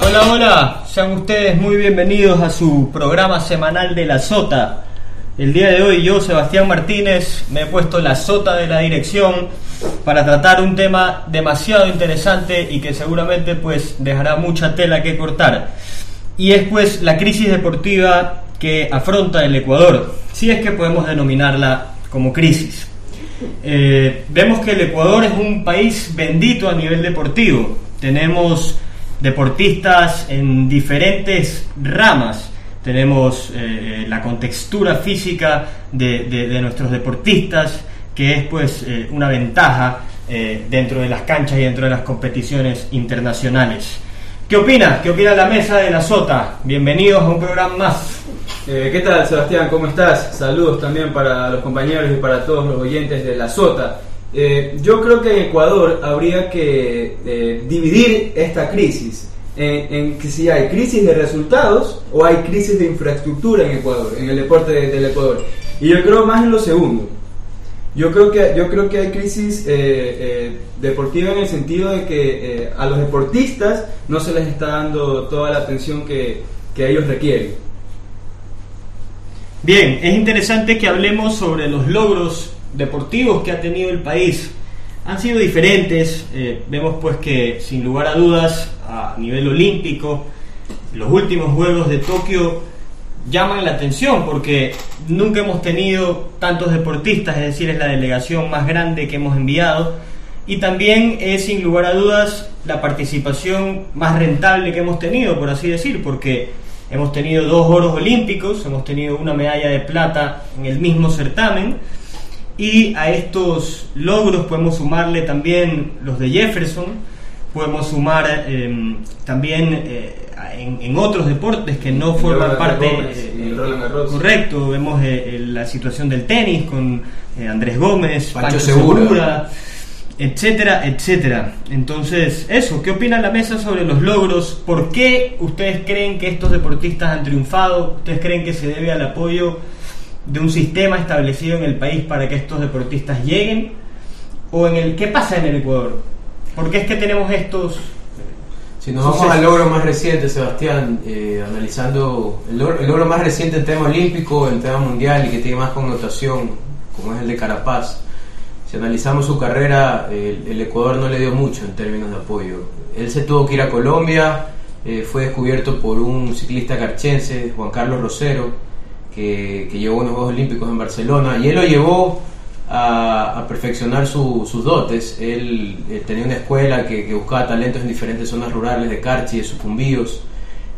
Hola, hola, sean ustedes muy bienvenidos a su programa semanal de La Sota. El día de hoy yo, Sebastián Martínez, me he puesto la sota de la dirección para tratar un tema demasiado interesante y que seguramente pues dejará mucha tela que cortar. Y es pues la crisis deportiva que afronta el Ecuador, si es que podemos denominarla como crisis. Eh, vemos que el Ecuador es un país bendito a nivel deportivo. Tenemos deportistas en diferentes ramas. Tenemos eh, la contextura física de, de- nuestros deportistas, que es pues eh, una ventaja eh, dentro de las canchas y dentro de las competiciones internacionales. ¿Qué opina? ¿Qué opina la mesa de la Sota? Bienvenidos a un programa más. Eh, ¿Qué tal, Sebastián? ¿Cómo estás? Saludos también para los compañeros y para todos los oyentes de La Sota. Eh, yo creo que en Ecuador habría que eh, dividir esta crisis en, en que si hay crisis de resultados o hay crisis de infraestructura en Ecuador, en el deporte de- del Ecuador. Y yo creo más en lo segundo. Yo creo que, yo creo que hay crisis eh, eh, deportiva en el sentido de que eh, a los deportistas no se les está dando toda la atención que, que ellos requieren. Bien, es interesante que hablemos sobre los logros deportivos que ha tenido el país. Han sido diferentes, eh, vemos pues que sin lugar a dudas a nivel olímpico los últimos Juegos de Tokio llaman la atención porque nunca hemos tenido tantos deportistas, es decir, es la delegación más grande que hemos enviado. Y también es sin lugar a dudas la participación más rentable que hemos tenido, por así decir, porque hemos tenido dos oros olímpicos, hemos tenido una medalla de plata en el mismo certamen. Y a estos logros podemos sumarle también los de Jefferson, podemos sumar eh, también eh, en, en otros deportes que no forman Roland parte Gómez eh, correcto vemos eh, la situación del tenis con Andrés Gómez Pancho Pancho, Segura. Segura, etcétera etcétera. Entonces eso qué opina la mesa sobre los logros por qué ustedes creen que estos deportistas han triunfado ustedes creen que se debe al apoyo de un sistema establecido en el país para que estos deportistas lleguen o en el qué pasa en el Ecuador por qué es que tenemos estos Si nos vamos al logro más reciente, Sebastián, eh, analizando el logro, el logro más reciente en tema olímpico, en tema mundial y que tiene más connotación, como es el de Carapaz, si analizamos su carrera, el, el Ecuador no le dio mucho en términos de apoyo. Él se tuvo que ir a Colombia, eh, fue descubierto por un ciclista carchense, Juan Carlos Rosero, que, que llevó unos Juegos Olímpicos en Barcelona, y él lo llevó a, perfeccionar su- sus dotes. Él eh, tenía una escuela que, que buscaba talentos en diferentes zonas rurales de Carchi, de Sucumbíos.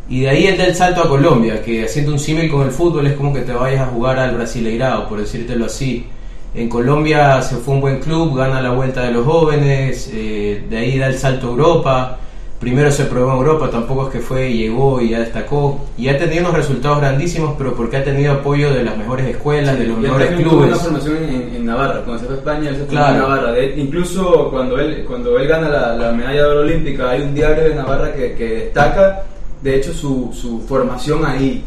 Y de ahí él da el salto a Colombia, que haciendo un símil con el fútbol es como que te vayas a jugar al Brasileirao, por decírtelo así. En Colombia se fue un buen club, gana la vuelta de los jóvenes, eh, de ahí da el salto a Europa. Primero se probó en Europa, tampoco es que fue, llegó y ya destacó. Y ha tenido unos resultados grandísimos, pero porque ha tenido apoyo de las mejores escuelas, de los Y mejores también tuvo clubes. una formación en, en Navarra, cuando se fue a España, él se formó Claro. en Navarra. De- incluso cuando él, cuando él gana la, la medalla de oro olímpica, hay un diario de Navarra que, que destaca, de hecho, su, su formación ahí.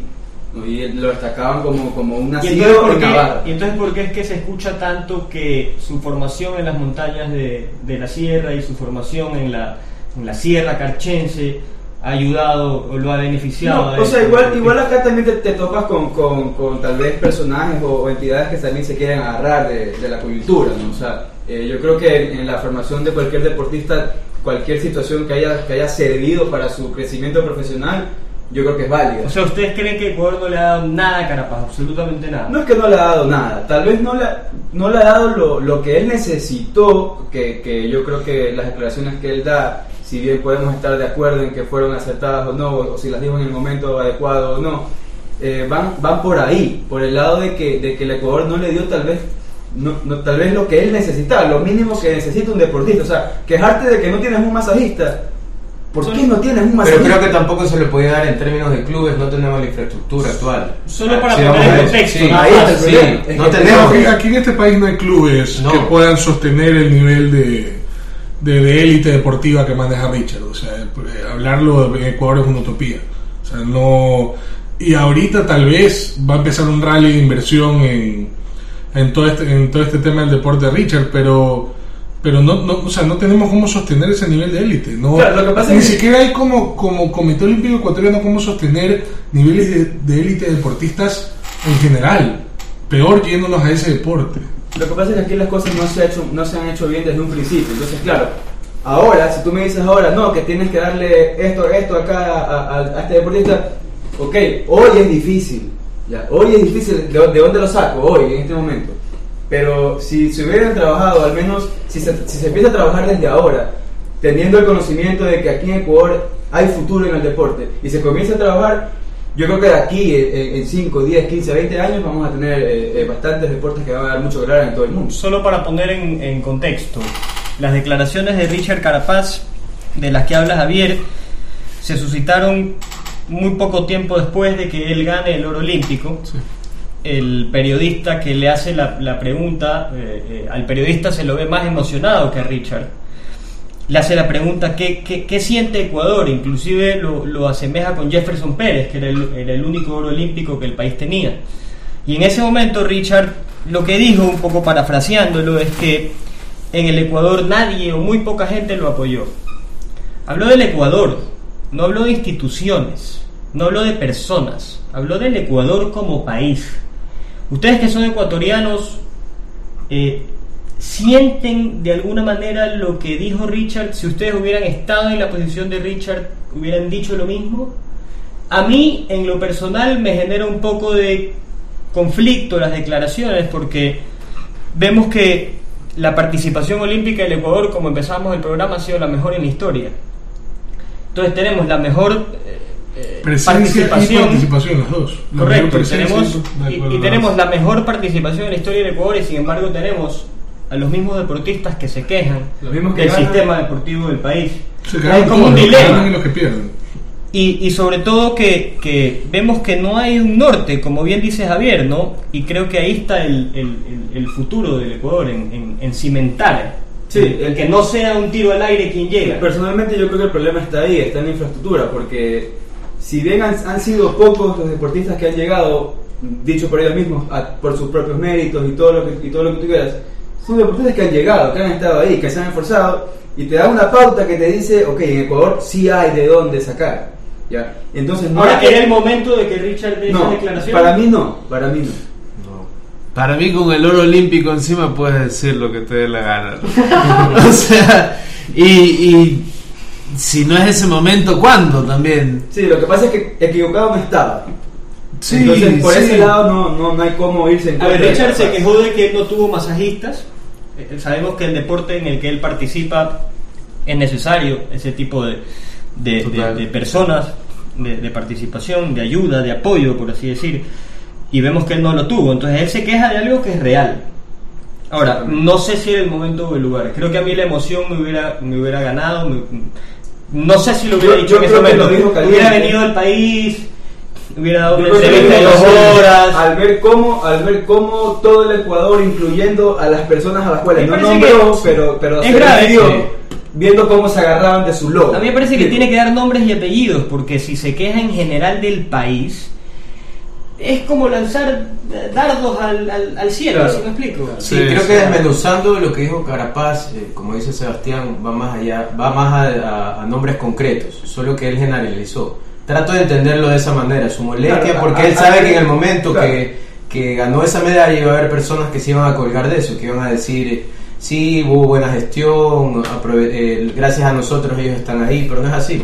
Y él- lo destacaban como, como un ¿Y nacido entonces, por en qué, Navarra. y entonces por qué es que se escucha tanto que su formación en las montañas de, de la sierra y su formación en la, en la sierra carchense ha ayudado o lo ha beneficiado? No, o sea, esto? igual, igual acá también te, te topas con, con, con tal vez personajes o, o entidades que también se quieren agarrar de, de la coyuntura, ¿no? O sea, eh, yo creo que en, en la formación de cualquier deportista, cualquier situación que haya, que haya servido para su crecimiento profesional, yo creo que es válida. O sea, ¿ustedes creen que Ecuador no le ha dado nada a Carapaz? Absolutamente nada. No es que no le ha dado nada, tal vez no le, no le ha dado lo, lo que él necesitó, que, que yo creo que las declaraciones que él da, si bien podemos estar de acuerdo en que fueron acertadas o no, o, si las dijo en el momento adecuado o no, eh, van, van por ahí, por el lado de que, de que el Ecuador no le dio tal vez no, no- tal vez lo que él necesitaba, lo mínimo que necesita un deportista. O sea, quejarte de que no tienes un masajista ¿Por Solo- qué no tienes un Pero masajista? creo que tampoco se le podía dar en términos de clubes, no tenemos la infraestructura actual. Solo para Sí, poner en contexto, Sí, ¿no? Ahí está el sí, problema. Es no que tenemos. Aquí, aquí en este país no hay clubes No. que puedan sostener el nivel de de de élite deportiva que maneja Richard. O sea, eh, hablarlo en Ecuador es una utopía. O sea, no. Y ahorita tal vez va a empezar un rally de inversión en, en, todo, este, en todo este tema del deporte de Richard, pero. Pero no, no, o sea, no tenemos cómo sostener ese nivel de élite. No, Claro, lo que pasa ni es que- siquiera hay como, como Comité Olímpico Ecuatoriano cómo sostener niveles de- de élite deportistas en general. Peor yéndonos a ese deporte. Lo que pasa es que aquí las cosas no se, ha hecho, no se han hecho bien desde un principio. Entonces, claro, ahora, si tú me dices ahora, no, que tienes que darle esto, esto acá a, a- a este deportista, ok, hoy es difícil. Ya, hoy es difícil. ¿De, de dónde lo saco? Hoy, en este momento. Pero si se hubieran trabajado, al menos, si se, si se empieza a trabajar desde ahora, teniendo el conocimiento de que aquí en Ecuador hay futuro en el deporte, y se comienza a trabajar, yo creo que de aquí, eh, en 5, 10, 15, 20 años, vamos a tener eh, eh, bastantes deportes que van a dar mucho que hablar en todo el mundo. Solo para poner en, en contexto, las declaraciones de Richard Carapaz, de las que habla Javier, se suscitaron muy poco tiempo después de que él gane el oro olímpico. El periodista que le hace la, la pregunta, eh, eh, al periodista se lo ve más emocionado que a Richard. Le hace la pregunta, ¿qué, siente Ecuador? Inclusive lo, asemeja con Jefferson Pérez, que era el, era el único oro olímpico que el país tenía. Y en ese momento Richard lo que dijo, un poco parafraseándolo, es que en el Ecuador nadie o muy poca gente lo apoyó. Habló del Ecuador, no habló de instituciones, no habló de personas, habló del Ecuador como país. Ustedes que son ecuatorianos, eh, ¿sienten de alguna manera lo que dijo Richard? Si ustedes hubieran estado en la posición de Richard, ¿hubieran dicho lo mismo? A mí, en lo personal, me genera un poco de conflicto las declaraciones porque vemos que la participación olímpica del Ecuador, como empezamos el programa, ha sido la mejor en la historia. Entonces tenemos la mejor eh, eh, Presencia y participación, las dos. La Correcto, tenemos, y- y, tenemos la mejor participación en la historia del Ecuador y sin embargo tenemos a los mismos deportistas que se quejan Los mismos que del ganan. sistema deportivo del país. Se Hay como un dilema. y los que pierden. Y, y sobre todo que, que vemos que no hay un norte, como bien dice Javier, ¿no? Y creo que ahí está el, el- el- el futuro del Ecuador, en, en- en cimentar. Sí, el, el- que no sea un tiro al aire quien llega. Personalmente yo creo que el problema está ahí, está en la infraestructura, porque si bien han, han sido pocos los deportistas que han llegado, dicho por ellos mismos, a- por sus propios méritos y todo lo que, y todo lo que tú quieras, son deportistas que han llegado, que han estado ahí, que se han esforzado, y te da una pauta que te dice, ok, en Ecuador sí hay de dónde sacar. ¿ya? Entonces no Ahora, hay que- ¿era el momento de que Richard dé esa declaración? para mí no, para mí no. No. Para mí con el oro olímpico encima puedes decir lo que te dé la gana. ¿no? o sea, y, y si no es ese momento, ¿cuándo también? Sí, lo que pasa es que equivocado no estaba. Sí, Entonces por sí. ese lado no, no, no hay cómo irse en A ver, contra de Richard se quejó de que él no tuvo masajistas. Eh, Sabemos que el deporte en el que él participa es necesario ese tipo de, de, de- Total. de personas, de, participación, de ayuda, de apoyo, por así decir. Y vemos que él no lo tuvo. Entonces él se queja de algo que es real. Ahora, no sé si era el momento o el lugar. Creo que a mí la emoción me hubiera, me hubiera ganado. me- no sé si lo hubiera Yo- dicho yo en ese momento. hubiera venido al país, hubiera dado Yo una creo que entrevista de lo dos dijo horas. Al ver cómo, al ver cómo todo el Ecuador, incluyendo a las personas a las cuales no nombró, pero, pero es se grave, sí. viendo cómo se agarraban de su logo. A mí me parece que tiene que dar nombres y apellidos, porque si se queja en general del país, es como lanzar dardos al, al, al cielo, Claro. ¿sí me explico? Sí, Sí, creo sí. que desmenuzando lo que dijo Carapaz, eh, como dice Sebastián, va más allá, va más a, a- a nombres concretos, solo que él generalizó. Trato de entenderlo de esa manera, su molestia, Claro, porque a- él sabe a- que en el momento claro. que, que ganó esa medalla iba a haber personas que se iban a colgar de eso, que iban a decir, sí, hubo buena gestión, eh, gracias a nosotros ellos están ahí, pero no es así.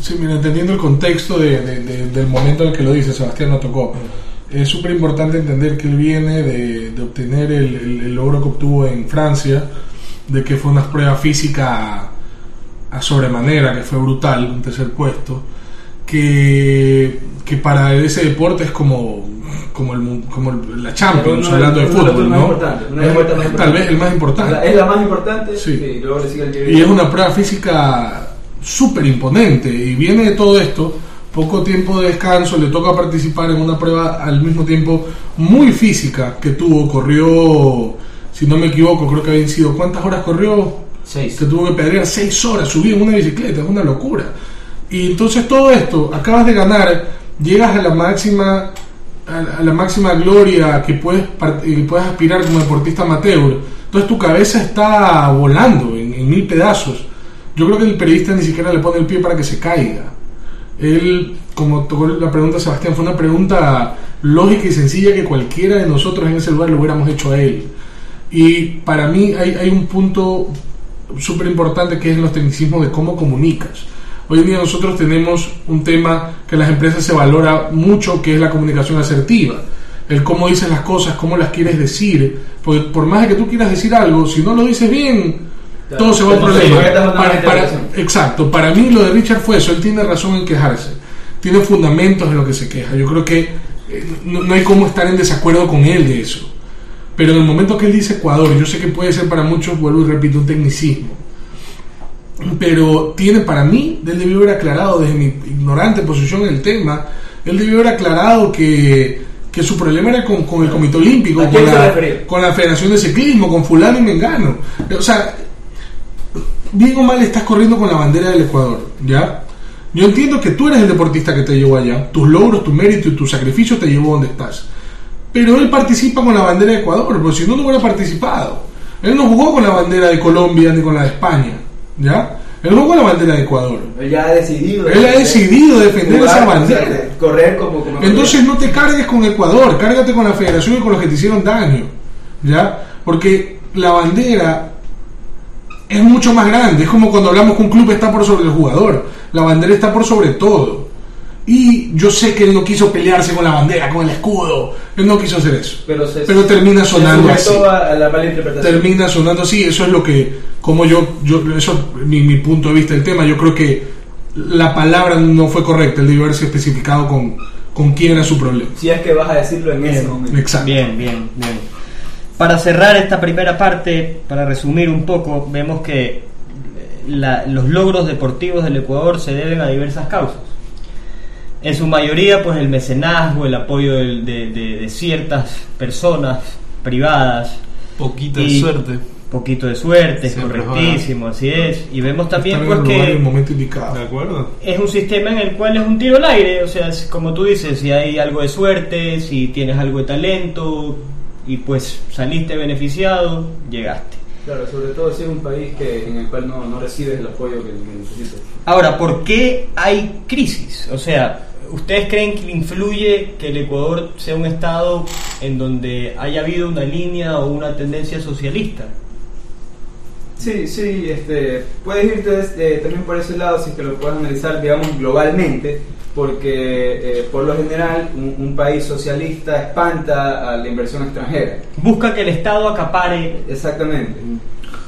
Sí, mira, entendiendo el contexto de- de- de- del momento en el que lo dice, Sebastián no tocó. Es súper importante entender que él viene de, de obtener el, el- el logro que obtuvo en Francia, de que fue una prueba física a, a sobremanera, que fue brutal, un tercer puesto, que, que para ese deporte es como, como, el, como el- la Champions, hablando de fútbol, ¿no? más Tal vez el más importante. La- es la más importante Sí. y luego le sigue el Y es una prueba física súper imponente y viene de todo esto. Poco tiempo de descanso, le toca participar en una prueba al mismo tiempo muy física que tuvo. Corrió, si no me equivoco, creo que habían sido. ¿Cuántas horas corrió? Seis. Se tuvo que pedrear seis horas, subir en una bicicleta, es una locura. Y entonces todo esto, acabas de ganar, llegas a la máxima a, la máxima gloria que puedes, que puedes aspirar como deportista amateur. Entonces tu cabeza está volando en, mil pedazos. Yo creo que el periodista ni siquiera le pone el pie para que se caiga. Él, como tocó la pregunta Sebastián, fue una pregunta lógica y sencilla que cualquiera de nosotros en ese lugar lo hubiéramos hecho a él. Y para mí hay, hay un punto súper importante que es los tecnicismos de cómo comunicas. Hoy en día nosotros tenemos un tema que las empresas se valora mucho, que es la comunicación asertiva. El cómo dices las cosas, cómo las quieres decir. Porque por más de que tú quieras decir algo, si no lo dices bien, Claro. todo se va al Como problema. Para- para- exacto, para mí lo de Richard fue eso, él tiene razón en quejarse. Tiene fundamentos en lo que se queja. Yo creo que eh, no, no hay cómo estar en desacuerdo con él de eso. Pero en el momento que él dice Ecuador, yo sé que puede ser para muchos, vuelvo y repito, un tecnicismo. Pero tiene para mí, él debió haber aclarado desde mi ignorante posición en el tema, él debió haber aclarado que, que su problema era con, con el Comité Olímpico, ¿A con la, con la Federación de Ciclismo, con fulano y mengano. O sea, bien o mal estás corriendo con la bandera del Ecuador, ¿ya? Yo entiendo que tú eres el deportista que te llevó allá, tus logros, tu mérito y tu sacrificio te llevó donde estás. Pero él participa con la bandera de Ecuador, porque si no, no hubiera participado. Él no jugó con la bandera de Colombia ni con la de España, ¿ya? Él jugó con la bandera de Ecuador. Él ya ha decidido. Él ha decidido defender jugar, esa o sea, bandera. de correr como. como Entonces no te cargues con Ecuador, cárgate con la federación y con los que te hicieron daño, ¿ya? Porque la bandera es mucho más grande, es como cuando hablamos que un club está por sobre el jugador, la bandera está por sobre todo. Y yo sé que él no quiso pelearse con la bandera, con el escudo, él no quiso hacer eso. Pero, se- Pero termina sonando así. a, a la mala interpretación. Termina sonando así, eso es lo que, como yo, yo eso es mi, mi punto de vista del tema, yo creo que la palabra no fue correcta, él debió haberse especificado con, con quién era su problema. Si es que vas a decirlo en ese momento. Exacto. Bien, bien, bien. Para cerrar esta primera parte, para resumir un poco, vemos que eh, la- los logros deportivos del Ecuador se deben a diversas causas. En su mayoría, pues el mecenazgo, el apoyo de, de- de ciertas personas privadas, Poquita Y- suerte. poquito de suerte, es Siempre correctísimo, así es. Y vemos también en pues lugar y el que momento indicado. ¿De acuerdo? es un sistema en el cual es un tiro al aire, o sea, es como tú dices, si hay algo de suerte, si tienes algo de talento y pues saliste beneficiado, llegaste. Claro, sobre todo si es un país que, en el cual no, no recibes el apoyo que, que necesitas. Ahora, ¿por qué hay crisis? O sea, ¿ustedes creen que influye que el Ecuador sea un estado en donde haya habido una línea o una tendencia socialista? Sí, sí, este, puedes irte eh, también por ese lado si es que lo puedes analizar, digamos, globalmente, porque eh, por lo general un, un país socialista espanta a la inversión extranjera. Busca que el Estado acapare Exactamente.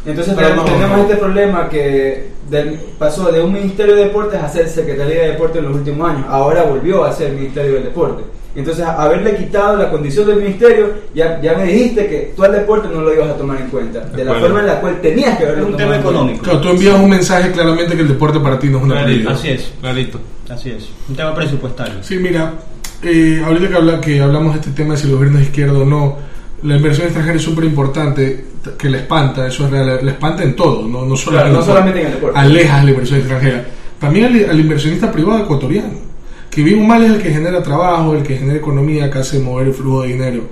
Entonces Pero tenemos, no, tenemos no. este problema que del- pasó de un Ministerio de Deportes a ser Secretaría de Deportes en los últimos años. Ahora volvió a ser Ministerio del Deporte. Entonces, haberle quitado la condición del ministerio, ya, ya me dijiste que tú al deporte no lo ibas a tomar en cuenta. De la acuerdo. forma en la cual tenías que haberlo Es un tomado tema económico. Claro, tú envías un mensaje claramente que el deporte para ti no es una prioridad. Así es. Clarito. Así es, un tema presupuestario. Sí, mira, eh, ahorita que, habla, que hablamos de este tema de si el gobierno es izquierdo o no, la inversión extranjera es súper importante, que la espanta, eso es real, la espanta en todo, no, no, solo Claro, no solamente en el deporte. Alejas la inversión extranjera. También al, al inversionista privado ecuatoriano, que bien mal es el que genera trabajo, el que genera economía, que hace mover el flujo de dinero.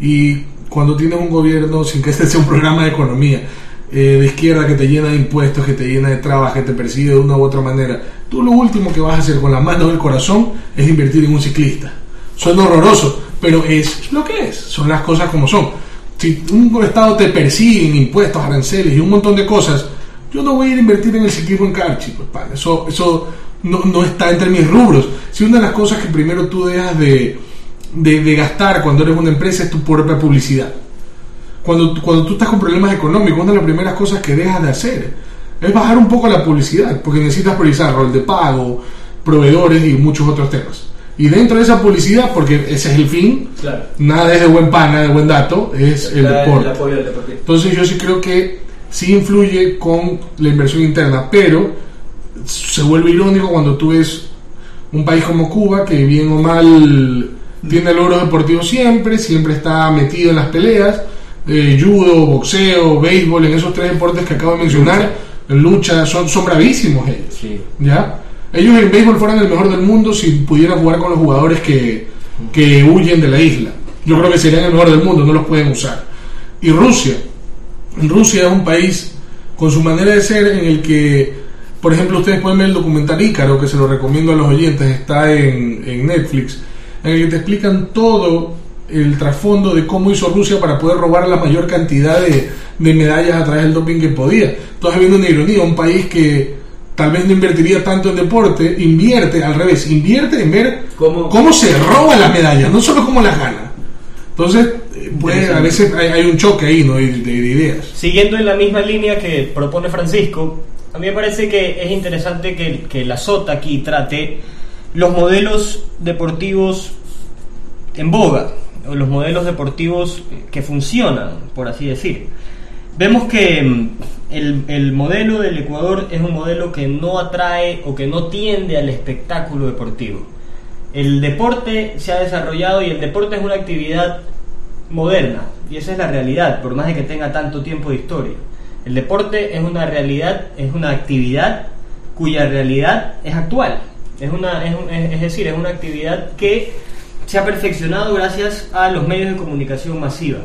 Y cuando tienes un gobierno, sin que este sea un programa de economía, eh, de izquierda que te llena de impuestos, que te llena de trabas, que te persigue de una u otra manera, tú lo último que vas a hacer con la mano del corazón es invertir en un ciclista. Suena horroroso, pero es lo que es, son las cosas como son. Si un Estado te persigue en impuestos, aranceles y un montón de cosas, yo no voy a ir a invertir en el ciclismo en Carchi, pues. Eso, eso no, no está entre mis rubros. Si una de las cosas que primero tú dejas de, de, de gastar cuando eres una empresa es tu propia publicidad. Cuando, cuando tú estás con problemas económicos, una de las primeras cosas que dejas de hacer es bajar un poco la publicidad, porque necesitas priorizar rol de pago, proveedores y muchos otros temas. Y dentro de esa publicidad, porque ese es el fin, Claro. nada es de buen pana, de buen dato, es el Está deporte. el apoyo del deporte. Entonces yo sí creo que sí influye con la inversión interna, pero se vuelve irónico cuando tú ves un país como Cuba que bien o mal tiene logros deportivos siempre, siempre está metido en las peleas, eh, judo, boxeo, béisbol, en esos tres deportes que acabo de mencionar, lucha, son, son bravísimos ellos. Sí. ¿ya? Ellos en béisbol fueran el mejor del mundo si pudieran jugar con los jugadores que, que huyen de la isla. Yo creo que serían el mejor del mundo, no los pueden usar. Y Rusia. Rusia es un país con su manera de ser en el que, por ejemplo, ustedes pueden ver el documental Ícaro, que se lo recomiendo a los oyentes, está en, en Netflix, en el que te explican todo el trasfondo de cómo hizo Rusia para poder robar la mayor cantidad de, de medallas a través del doping que podía. Entonces, viendo una ironía, un país que tal vez no invertiría tanto en deporte, invierte al revés, invierte en ver ¿Cómo? cómo, se roba las medallas, no solo cómo las gana. Entonces, puede- a veces hay, hay un choque ahí ¿no? de, de- de ideas. Siguiendo en la misma línea que propone Francisco, a mí me parece que es interesante que, que la SOTA aquí trate los modelos deportivos en boga, o los modelos deportivos que funcionan, por así decir. Vemos que mm, el, el modelo del Ecuador es un modelo que no atrae o que no tiende al espectáculo deportivo. El deporte se ha desarrollado y el deporte es una actividad moderna y esa es la realidad, por más de que tenga tanto tiempo de historia. El deporte es una realidad, es una actividad cuya realidad es actual. Es, una, es, un- es- decir, es una actividad que se ha perfeccionado gracias a los medios de comunicación masiva.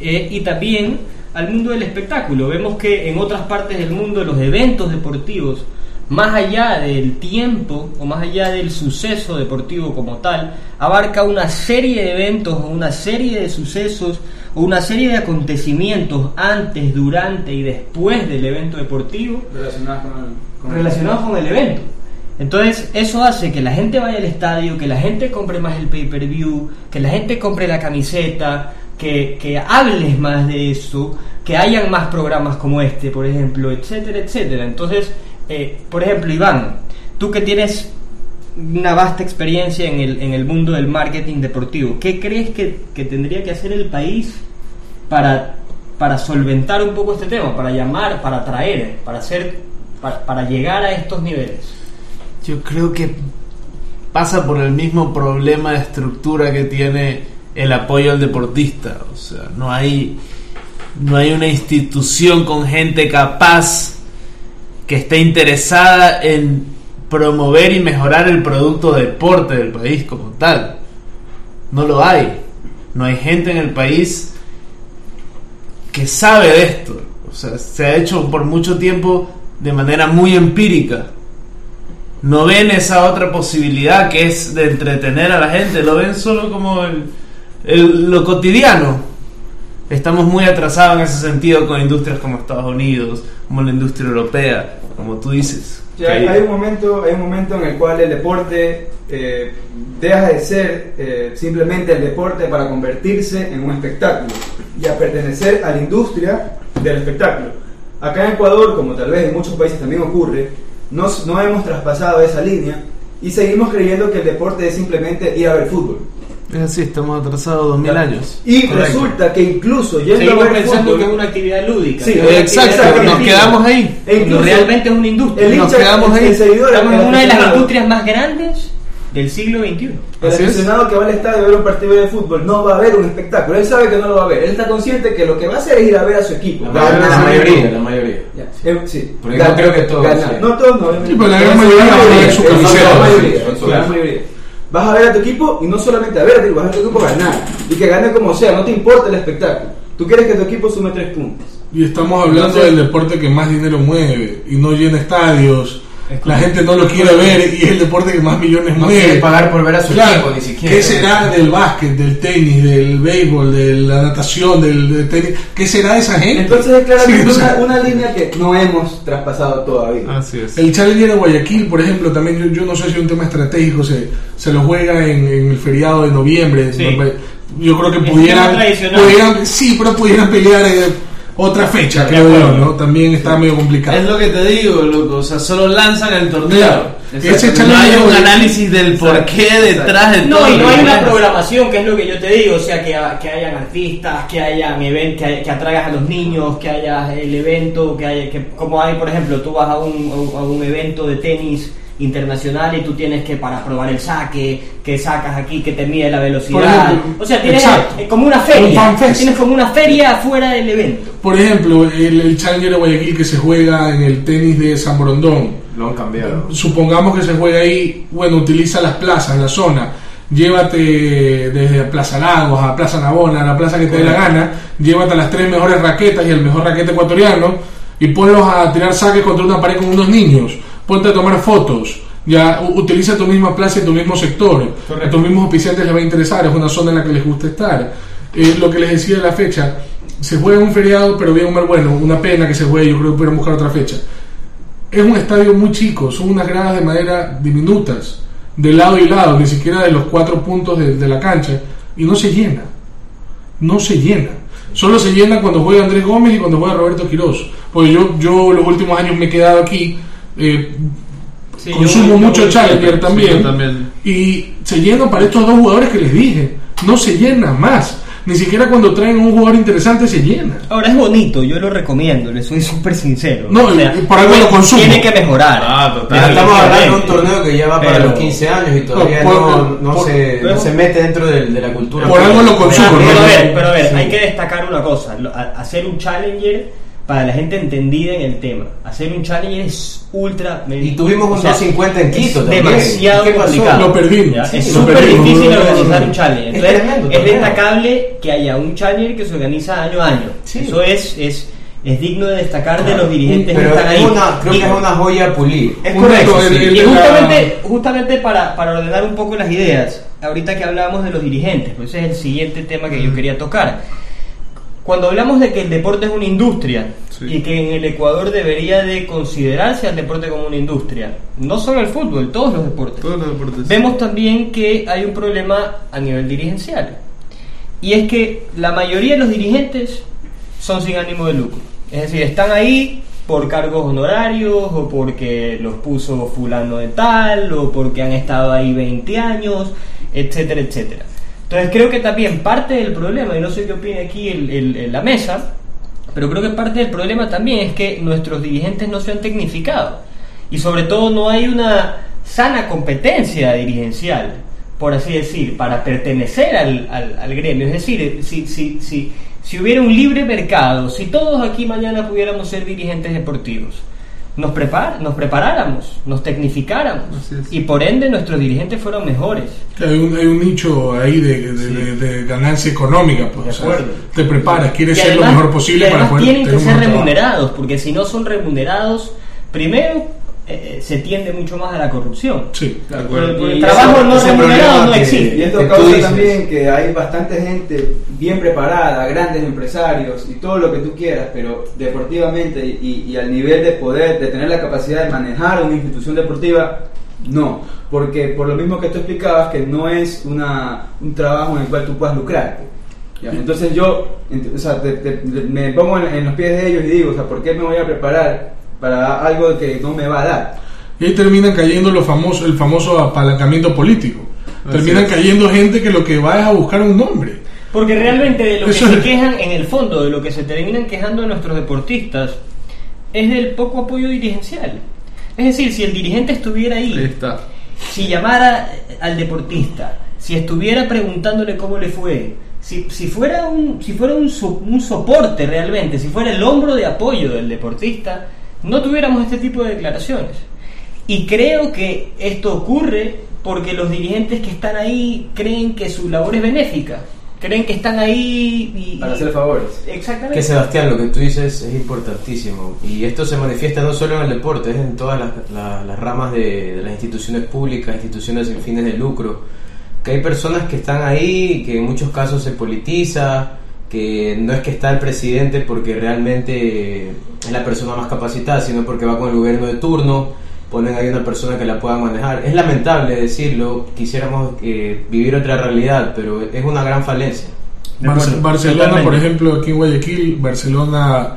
Eh, y también al mundo del espectáculo. Vemos que en otras partes del mundo los eventos deportivos, más allá del tiempo o más allá del suceso deportivo como tal, abarca una serie de eventos o una serie de sucesos o una serie de acontecimientos antes, durante y después del evento deportivo Relacionadas con el, con el- relacionados con el evento. Entonces, eso hace que la gente vaya al estadio, que la gente compre más el pay-per-view, que la gente compre la camiseta, que, que hables más de eso, que hayan más programas como este, por ejemplo, etcétera, etcétera. Entonces, eh, por ejemplo, Iván, tú que tienes una vasta experiencia en el, en el mundo del marketing deportivo, ¿qué crees que, que tendría que hacer el país para, para solventar un poco este tema, para llamar, para atraer, para hacer, para, para llegar a estos niveles? Yo creo que pasa por el mismo problema de estructura que tiene el apoyo al deportista. O sea, no hay, no hay una institución con gente capaz que esté interesada en promover y mejorar el producto deporte del país como tal. No lo hay. No hay gente en el país que sabe de esto. O sea, se ha hecho por mucho tiempo de manera muy empírica no ven esa otra posibilidad que es de entretener a la gente, lo ven solo como el, lo cotidiano. Estamos muy atrasados en ese sentido con industrias como Estados Unidos, como la industria europea, como tú dices. Hay un momento, hay un momento en el cual el deporte eh, deja de ser eh, simplemente el deporte para convertirse en un espectáculo y a pertenecer a la industria del espectáculo. Acá en Ecuador, como tal vez en muchos países también ocurre, no, no hemos traspasado esa línea y seguimos creyendo que el deporte es simplemente ir a ver fútbol. Es así, estamos atrasados dos mil años. Y Correcto. resulta que incluso yendo Seguimos a ver pensando fútbol, que es una actividad lúdica. Sí, una Exacto, actividad nos quedamos ahí. e incluso realmente es una industria. el nos quedamos el, ahí. Estamos en una de las industrias más grandes del siglo XXI. El Así es. aficionado que va al estadio a ver un partido de fútbol no va a ver un espectáculo. Él sabe que no lo va a ver. Él está consciente que lo que va a hacer es ir a ver a su equipo. La, Ganar. ma- la mayoría, la mayoría. Ya, eh, sí. Porque no creo que todos. No todos, no. Sí, pero la gran mayoría va a ver su camiseta. mayoría, la gran mayoría. Vas a ver a tu equipo y no solamente a ver a tu equipo, vas a ver a tu equipo ganar. Y que gane como sea, no te importa el espectáculo. Tú quieres que tu equipo sume tres puntos. Y estamos hablando Entonces- del deporte que más dinero mueve y no llena estadios. La gente no lo quiere ver y es el deporte que más millones No mueve. quiere pagar por ver a su Claro, equipo, ni siquiera. ¿Qué será del básquet, del tenis, del béisbol, de la natación, del, del tenis? ¿Qué será de esa gente? Entonces es claramente Sí, una, una línea que no hemos traspasado todavía. Así es. El Challenger de Guayaquil, por ejemplo, también yo, yo no sé si es un tema estratégico, se, se lo juega en, en el feriado de noviembre. Yo creo que Es pudieran, tema tradicional. pudieran- sí, pero pudieran pelear eh, otra fecha, creo yo, ¿no? También está medio complicado. Es lo que te digo, loco. O sea, solo lanzan el torneo. Claro. Ese Exacto. No hay un análisis del por qué detrás de No, todo. y no hay una programación, que es lo que yo te digo, o sea, que, que hayan artistas, que hayan eventos, que, que atraigas a los niños, que haya el evento, que haya, que como hay, por ejemplo, tú vas a un- a un evento de tenis internacional y tú tienes que para probar el saque, que sacas aquí, que te mide la velocidad. Ejemplo, o sea, tienes exacto. eh, como una Un feria, fanfest. tienes como una feria afuera del evento. Por ejemplo, el, el Challenger de Guayaquil que se juega en el tenis de San Borondón. Lo han cambiado. Supongamos que se juega ahí, bueno, utiliza las plazas, la zona. Llévate desde Plaza Lagos a Plaza Navona, a la plaza que te dé la gana. Llévate a las tres mejores raquetas y el mejor raquete ecuatoriano. Y ponlos a tirar saques contra una pared con unos niños. Ponte a tomar fotos. Ya utiliza tu misma plaza y tu mismo sector. A tus mismos oficiantes les va a interesar. Es una zona en la que les gusta estar. Eh, lo que les decía de la fecha. Se juega un feriado, pero bien Omar, bueno, una pena que se juegue. Yo creo que pudieran buscar otra fecha es un estadio muy chico, son unas gradas de madera diminutas, de lado y lado, ni siquiera de los cuatro puntos de, de la cancha, y no se llena, no se llena. Solo se llena cuando juega Andrés Gómez y cuando juega Roberto Quiroz. Porque yo, yo los últimos años me he quedado aquí, eh, Sí, consumo yo- yo mucho voy- Challenger también, yo también. y se llena para estos dos jugadores que les dije, no se llena más. Ni siquiera cuando traen un jugador interesante se llena. Ahora es bonito, yo lo recomiendo, le soy súper sincero. No, y- y por algo lo consumo. Tiene que mejorar. Ah, total. Pero estamos hablando de un torneo que ya va para Pero- los 15 años y todavía Por- no, por- no por- se, pero- no se mete dentro de, de la cultura. Por algo lo consumo, Pero, ¿no? a ver, pero a ver, Sí. hay que destacar una cosa, hacer un challenger para la gente entendida en el tema. Hacer un challenger es ultra Y tuvimos un o sea, 250 en Quito también. demasiado ¿Qué pasó? complicado. Lo perdimos. es súper difícil organizar un challenger. Es Entonces, tremendo es destacable que haya un challenger que se organiza año a año. Sí. Eso es, es, es digno de destacar de los dirigentes Pero que están es ahí. una, creo Y- que es una joya a pulir. es correcto. y justamente, justamente para, para ordenar un poco las ideas, ahorita que hablábamos de los dirigentes, pues ese es el siguiente tema que yo quería tocar. Cuando hablamos de que el deporte es una industria Sí. y que en el Ecuador debería de considerarse al deporte como una industria, no solo el fútbol, todos los deportes. Todos los deportes. Vemos también que hay un problema a nivel dirigencial. Y es que la mayoría de los dirigentes son sin ánimo de lucro. Es decir, están ahí por cargos honorarios o porque los puso fulano de tal o porque han estado ahí 20 años, etcétera, etcétera. Entonces creo que también parte del problema, y no sé qué opina aquí el- la mesa, pero creo que parte del problema también es que nuestros dirigentes no se han tecnificado. Y sobre todo no hay una sana competencia dirigencial, por así decir, para pertenecer al- al gremio. Es decir, si, si, si, si hubiera un libre mercado, si todos aquí mañana pudiéramos ser dirigentes deportivos, nos, prepar, nos preparáramos, nos tecnificáramos y por ende nuestros dirigentes fueran mejores. Hay un, hay un nicho ahí de, de- de- de ganancia económica, pues, De o sea, acuerdo. te preparas, quieres ser lo mejor posible y para poder tienen que ser trabajo. remunerados, porque si no son remunerados, primero eh, se tiende mucho más a la corrupción. Sí. De acuerdo. el, trabajo no remunerado no existe. Y esto causa dices. también que hay bastante gente bien preparada, grandes empresarios y todo lo que tú quieras, pero deportivamente y, y al nivel de poder, de tener la capacidad de manejar una institución deportiva, no. Porque por lo mismo que tú explicabas, que no es una, un trabajo en el cual tú puedas lucrarte. ¿ya? Entonces yo ent- o sea, te- te- me pongo en, en los pies de ellos y digo, o sea, ¿por qué me voy a preparar para algo que no me va a dar? Y ahí terminan cayendo los famosos, el famoso apalancamiento político. Terminan es. cayendo gente que lo que va es a buscar un nombre. Porque realmente de lo que se es- quejan, en el fondo, de lo que se terminan quejando de nuestros deportistas, es del poco apoyo dirigencial. Es decir, si el dirigente estuviera Ahí ahí, está. si llamara al deportista, si estuviera preguntándole cómo le fue, si, si fuera, un, si fuera un, un soporte realmente, si fuera el hombro de apoyo del deportista, no tuviéramos este tipo de declaraciones. Y creo que esto ocurre porque los dirigentes que están ahí creen que su labor es benéfica, creen que están ahí y... Para hacer favores. Exactamente. Que Sebastián, lo que tú dices es importantísimo. Y esto se manifiesta no solo en el deporte, es en todas las, la- las ramas de, de las instituciones públicas, instituciones sin fines de lucro. Que hay personas que están ahí, que en muchos casos se politiza, que no es que está el presidente porque realmente es la persona más capacitada, sino porque va con el gobierno de turno, ponen ahí una persona que la pueda manejar. Es lamentable decirlo, quisiéramos eh, vivir otra realidad, pero es una gran falencia. Barce- Barcelona, por ejemplo, aquí en Guayaquil, Barcelona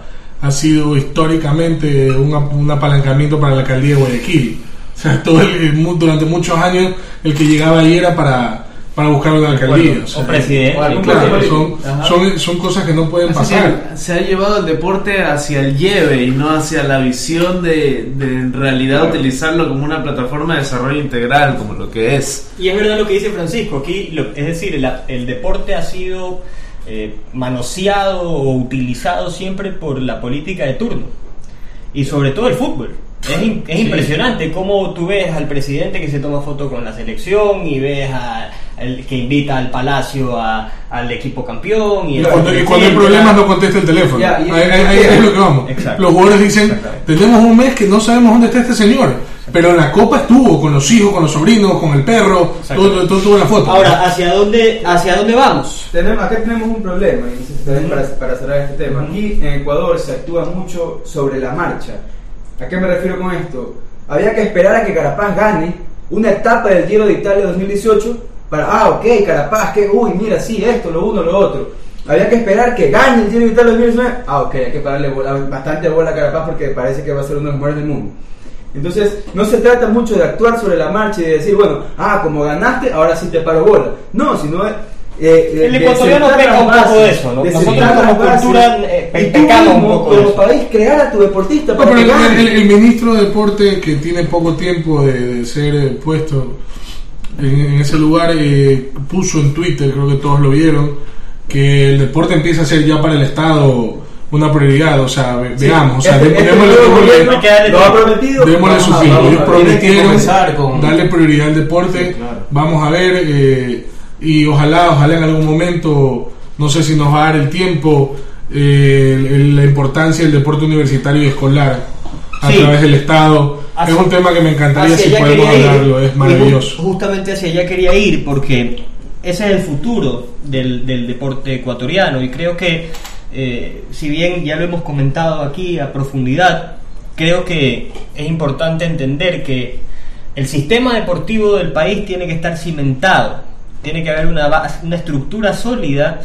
ha sido históricamente un, ap- un apalancamiento para la alcaldía de Guayaquil. O sea, todo el- durante muchos años el que llegaba ahí era para, para buscar una alcaldía. O o sea, presidente. o algún Claro, son, Ajá. son, son cosas que no pueden Así pasar. se ha llevado el deporte hacia el lleve y no hacia la visión de, de en realidad utilizarlo como una plataforma de desarrollo integral, como lo que es. Y es verdad lo que dice Francisco, aquí, lo- es decir, el, el deporte ha sido eh, manoseado o utilizado siempre por la política de turno, y sobre todo el fútbol. Es, in- es impresionante cómo tú ves al presidente que se toma foto con la selección y ves a- al que invita al palacio a- al equipo campeón. Y, Y el cuando, y cuando hay problemas no contesta el teléfono. Ya, y- ahí, ahí- ahí es lo que vamos. Exacto. Los jugadores dicen, tenemos un mes que no sabemos dónde está este señor. Pero en la copa estuvo con los hijos, con los sobrinos, con el perro, todo, todo, todo tuvo la foto. Ahora, ¿hacia dónde, ¿hacia dónde vamos? Tenemos, acá tenemos un problema, para, para cerrar este tema. Aquí en Ecuador se actúa mucho sobre la marcha. ¿A qué me refiero con esto? Había que esperar a que Carapaz gane una etapa del Giro de Italia 2018 para, ah, ok, Carapaz, que, uy, mira, sí, esto, lo uno, lo otro. Había que esperar que gane el Giro de Italia 2019. Ah, ok, hay que pararle bola- bastante bola a Carapaz porque parece que va a ser uno de los mejores del mundo. Entonces, no se trata mucho de actuar sobre la marcha y de decir, bueno, ah, como ganaste, ahora sí te paro bola. No, sino eh, El ecuatoriano peca un poco de eso, ¿no? de Nosotros como cultura, eh, pecamos un poco como eso. país, crear a tu deportista No, para pero el, gane. el- el ministro de Deporte que tiene poco tiempo de, de ser eh, puesto en, en ese lugar eh, puso en Twitter, creo que todos lo vieron, que el deporte empieza a ser ya para el Estado una prioridad. O sea, ve- Sí, veamos, o sea, este- este démosle- gobierno darle lo ha prometido. Démosle su vamos Ellos prometieron con- darle prioridad al deporte. Sí, claro. Vamos a ver. eh, y ojalá, ojalá en algún momento, no sé si nos va a dar el tiempo, eh, la importancia del deporte universitario y escolar a Sí. través del Estado. Hacia- es un tema que me encantaría si podemos quería ir, hablarlo. Es maravilloso. justamente hacia allá quería ir porque ese es el futuro del, del deporte ecuatoriano y creo que eh, si bien ya lo hemos comentado aquí a profundidad, creo que es importante entender que el sistema deportivo del país tiene que estar cimentado, tiene que haber una, base- una estructura sólida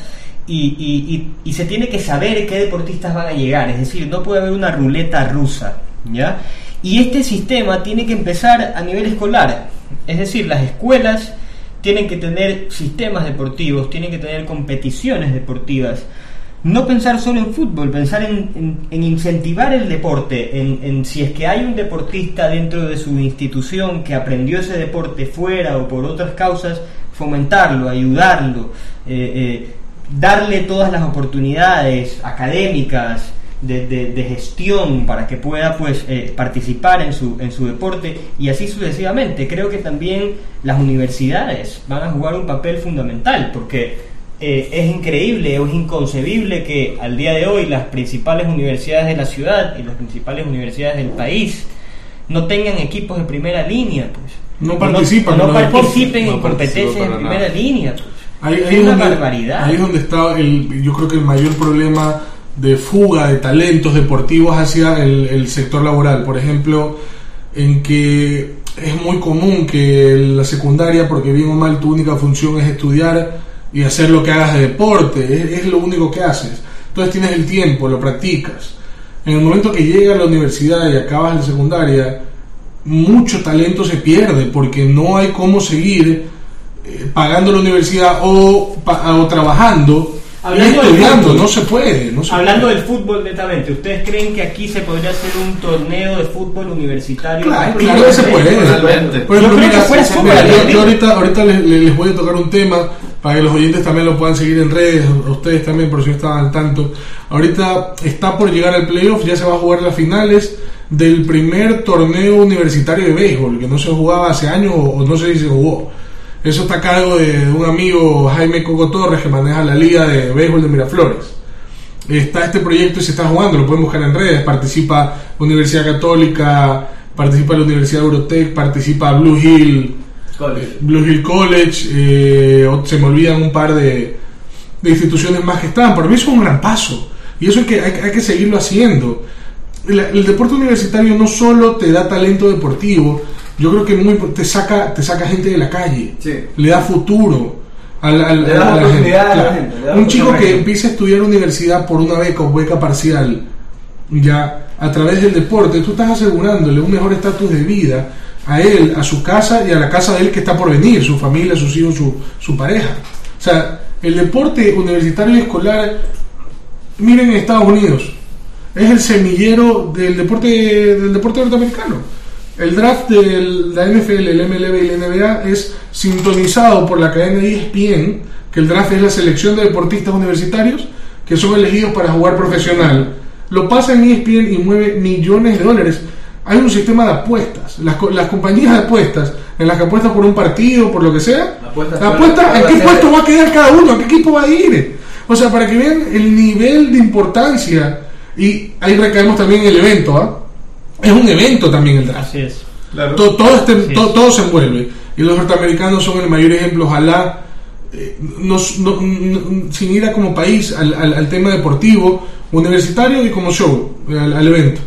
y, y- y- se tiene que saber qué deportistas van a llegar, es decir, no puede haber una ruleta rusa, ¿ya? Y este sistema tiene que empezar a nivel escolar, es decir, las escuelas tienen que tener sistemas deportivos, tienen que tener competiciones deportivas. No pensar solo en fútbol, pensar en, en- en incentivar el deporte, en, en si es que hay un deportista dentro de su institución que aprendió ese deporte fuera o por otras causas, fomentarlo, ayudarlo, eh, eh, darle todas las oportunidades académicas, de, gestión para que pueda pues eh, participar en su, en su deporte y así sucesivamente. Creo que también las universidades van a jugar un papel fundamental porque es increíble o es inconcebible que al día de hoy las principales universidades de la ciudad y las principales universidades del país no tengan equipos de primera línea, pues. No participan no en deportes. participen No en de para primera nada. línea, pues. Ahí, ahí es es una donde, barbaridad. ahí es donde está el, yo creo que el mayor problema de fuga de talentos deportivos hacia el, el sector laboral. Por ejemplo, en que es muy común que la secundaria, porque bien o mal tu única función es estudiar y hacer lo que hagas de deporte, es, es lo único que haces. Entonces tienes el tiempo, lo practicas. En el momento que llegas a la universidad y acabas la secundaria, mucho talento se pierde porque no hay cómo seguir eh, pagando la universidad o, pa- o trabajando y Hablando estudiando. fútbol. No se puede. No se Hablando puede. del fútbol netamente, ¿ustedes creen que aquí se podría hacer un torneo de fútbol universitario? Claro, que se puede. Por Yo ejemplo, mira, mira, yo, ahorita, ahorita les, les- les voy a tocar un tema para que los oyentes también lo puedan seguir en redes, ustedes también, por si estaban al tanto. Ahorita está por llegar al playoff, ya se va a jugar las finales del primer torneo universitario de béisbol, que no se jugaba hace años o, no sé si se jugó. Eso está a cargo de un amigo Jaime Coco Torres que maneja la liga de béisbol de Miraflores está este proyecto y se está jugando, lo pueden buscar en redes, participa Universidad Católica, participa la Universidad Eurotech, participa Blue Hill, College. Blue Hill College, eh, se me olvidan un par de, de instituciones más que están, para mí eso es un gran paso y eso hay que, hay, hay que seguirlo haciendo. El, el deporte universitario no solo te da talento deportivo, yo creo que muy, te saca, te saca gente de la calle Sí. le da futuro Le a la gente, oportunidad a la claro. gente, le das Un chico que empieza a estudiar universidad por una beca o beca parcial, ya a través del deporte, tú estás asegurándole un mejor estatus de vida a él, a su casa y a la casa de él que está por venir, su familia, sus hijos, su, pareja. O sea, el deporte universitario y escolar, miren en Estados Unidos, es el semillero del deporte del deporte norteamericano. El draft de la NFL, el MLB y la NBA es sintonizado por la cadena ESPN, que el draft es la selección de deportistas universitarios que son elegidos para jugar profesional. Lo pasa en ESPN y mueve millones de dólares. Hay un sistema de apuestas. Las, co- las compañías de apuestas, en las que apuestas por un partido, por lo que sea, Apuestas en qué puesto va a quedar cada uno, a qué equipo va a ir. O sea, para que vean el nivel de importancia. Y ahí recaemos también en el evento, ¿ah? Es un evento también el draft. Así es. To- todo, este- Sí. to- todo se envuelve. Y los norteamericanos son el mayor ejemplo. Ojalá, eh, nos- no- no- sin ir a como país al, al- al tema deportivo, universitario y como show, al, al evento.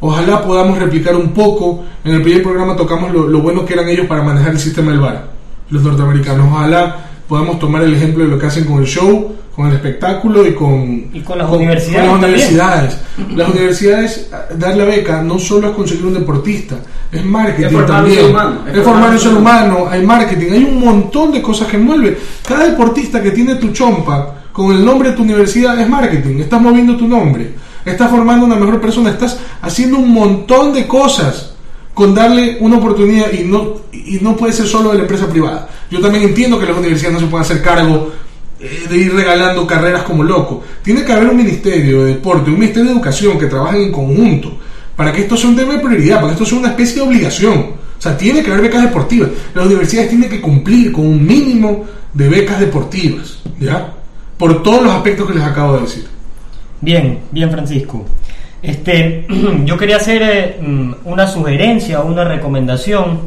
Ojalá podamos replicar un poco. En el primer programa tocamos lo, lo bueno que eran ellos para manejar el sistema del bar, los norteamericanos. Ojalá podamos tomar el ejemplo de lo que hacen con el show, con el espectáculo y con, Y con las universidades con las universidades. Las universidades, dar la beca no solo es conseguir un deportista, es marketing Es formar un también. ser humano, Es, formar un ser humano, hay marketing, hay un montón de cosas que envuelven. Cada deportista que tiene tu chompa con el nombre de tu universidad es marketing, estás moviendo tu nombre, estás formando una mejor persona, estás haciendo un montón de cosas con darle una oportunidad y no, y no puede ser solo de la empresa privada. Yo también entiendo que las universidades no se pueden hacer cargo eh, de ir regalando carreras como loco. Tiene que haber un ministerio de deporte, un ministerio de educación que trabajen en conjunto para que esto sea un tema de prioridad, para que esto sea una especie de obligación. O sea, tiene que haber becas deportivas. Las universidades tienen que cumplir con un mínimo de becas deportivas, ¿ya? Por todos los aspectos que les acabo de decir. Bien, bien Francisco. Este, yo quería hacer eh, mm, una sugerencia o una recomendación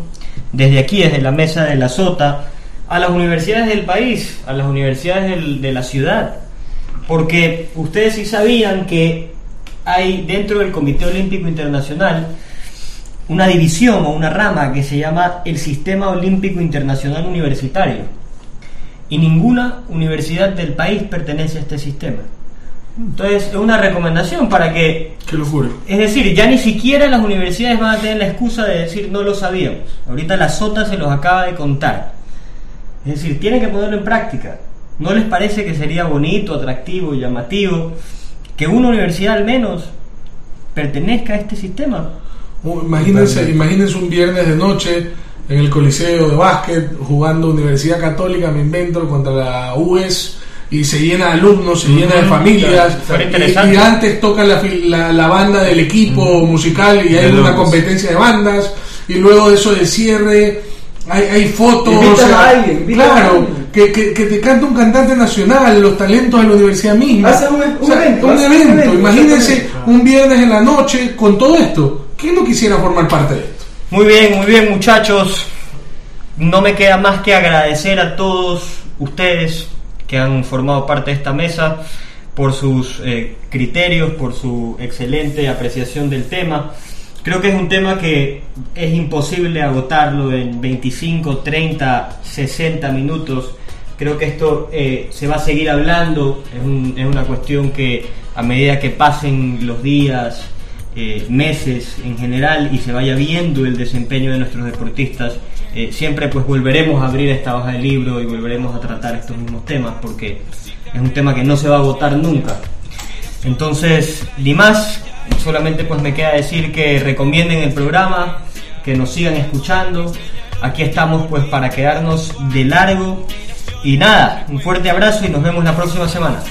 desde aquí, desde la mesa de la Sota, a las universidades del país, a las universidades de la ciudad, porque ustedes sí sabían que hay dentro del Comité Olímpico Internacional una división o una rama que se llama el Sistema Olímpico Internacional Universitario. Y ninguna universidad del país pertenece a este sistema. Entonces, es una recomendación para que, Qué locura. es decir, ya ni siquiera las universidades van a tener la excusa de decir no lo sabíamos. Ahorita la SOTA se los acaba de contar. Es decir, tienen que ponerlo en práctica. ¿No les parece que sería bonito, atractivo, llamativo que una universidad al menos pertenezca a este sistema? Uh, Imagínense, imagínense un viernes de noche en el Coliseo de Básquet jugando Universidad Católica, me invento, contra la UES y se llena de alumnos, se llena de familias y, antes toca la, fil- la, la banda del equipo musical y hay De una locos. competencia de bandas y luego de eso de cierre hay, hay fotos, Invitan a alguien, a claro, alguien. que, que, que te canta un cantante nacional, los talentos de la universidad misma. Hacen un- un O sea, evento, un un evento. Imagínense un viernes en la noche con todo esto. ¿Quién no quisiera formar parte de esto? Muy bien, muy bien muchachos. No me queda más que agradecer a todos ustedes que han formado parte de esta mesa por sus eh, criterios, por su excelente apreciación del tema. Creo que es un tema que es imposible agotarlo en 25, 30, 60 minutos. Creo que esto eh, se va a seguir hablando, es, un- es una cuestión que a medida que pasen los días, eh, meses en general y se vaya viendo el desempeño de nuestros deportistas, eh, siempre pues volveremos a abrir esta hoja de libro y volveremos a tratar estos mismos temas porque es un tema que no se va a agotar nunca. Entonces, ni más, solamente pues me queda decir que recomienden el programa, que nos sigan escuchando. Aquí estamos pues para quedarnos de largo. Y nada, un fuerte abrazo y nos vemos la próxima semana.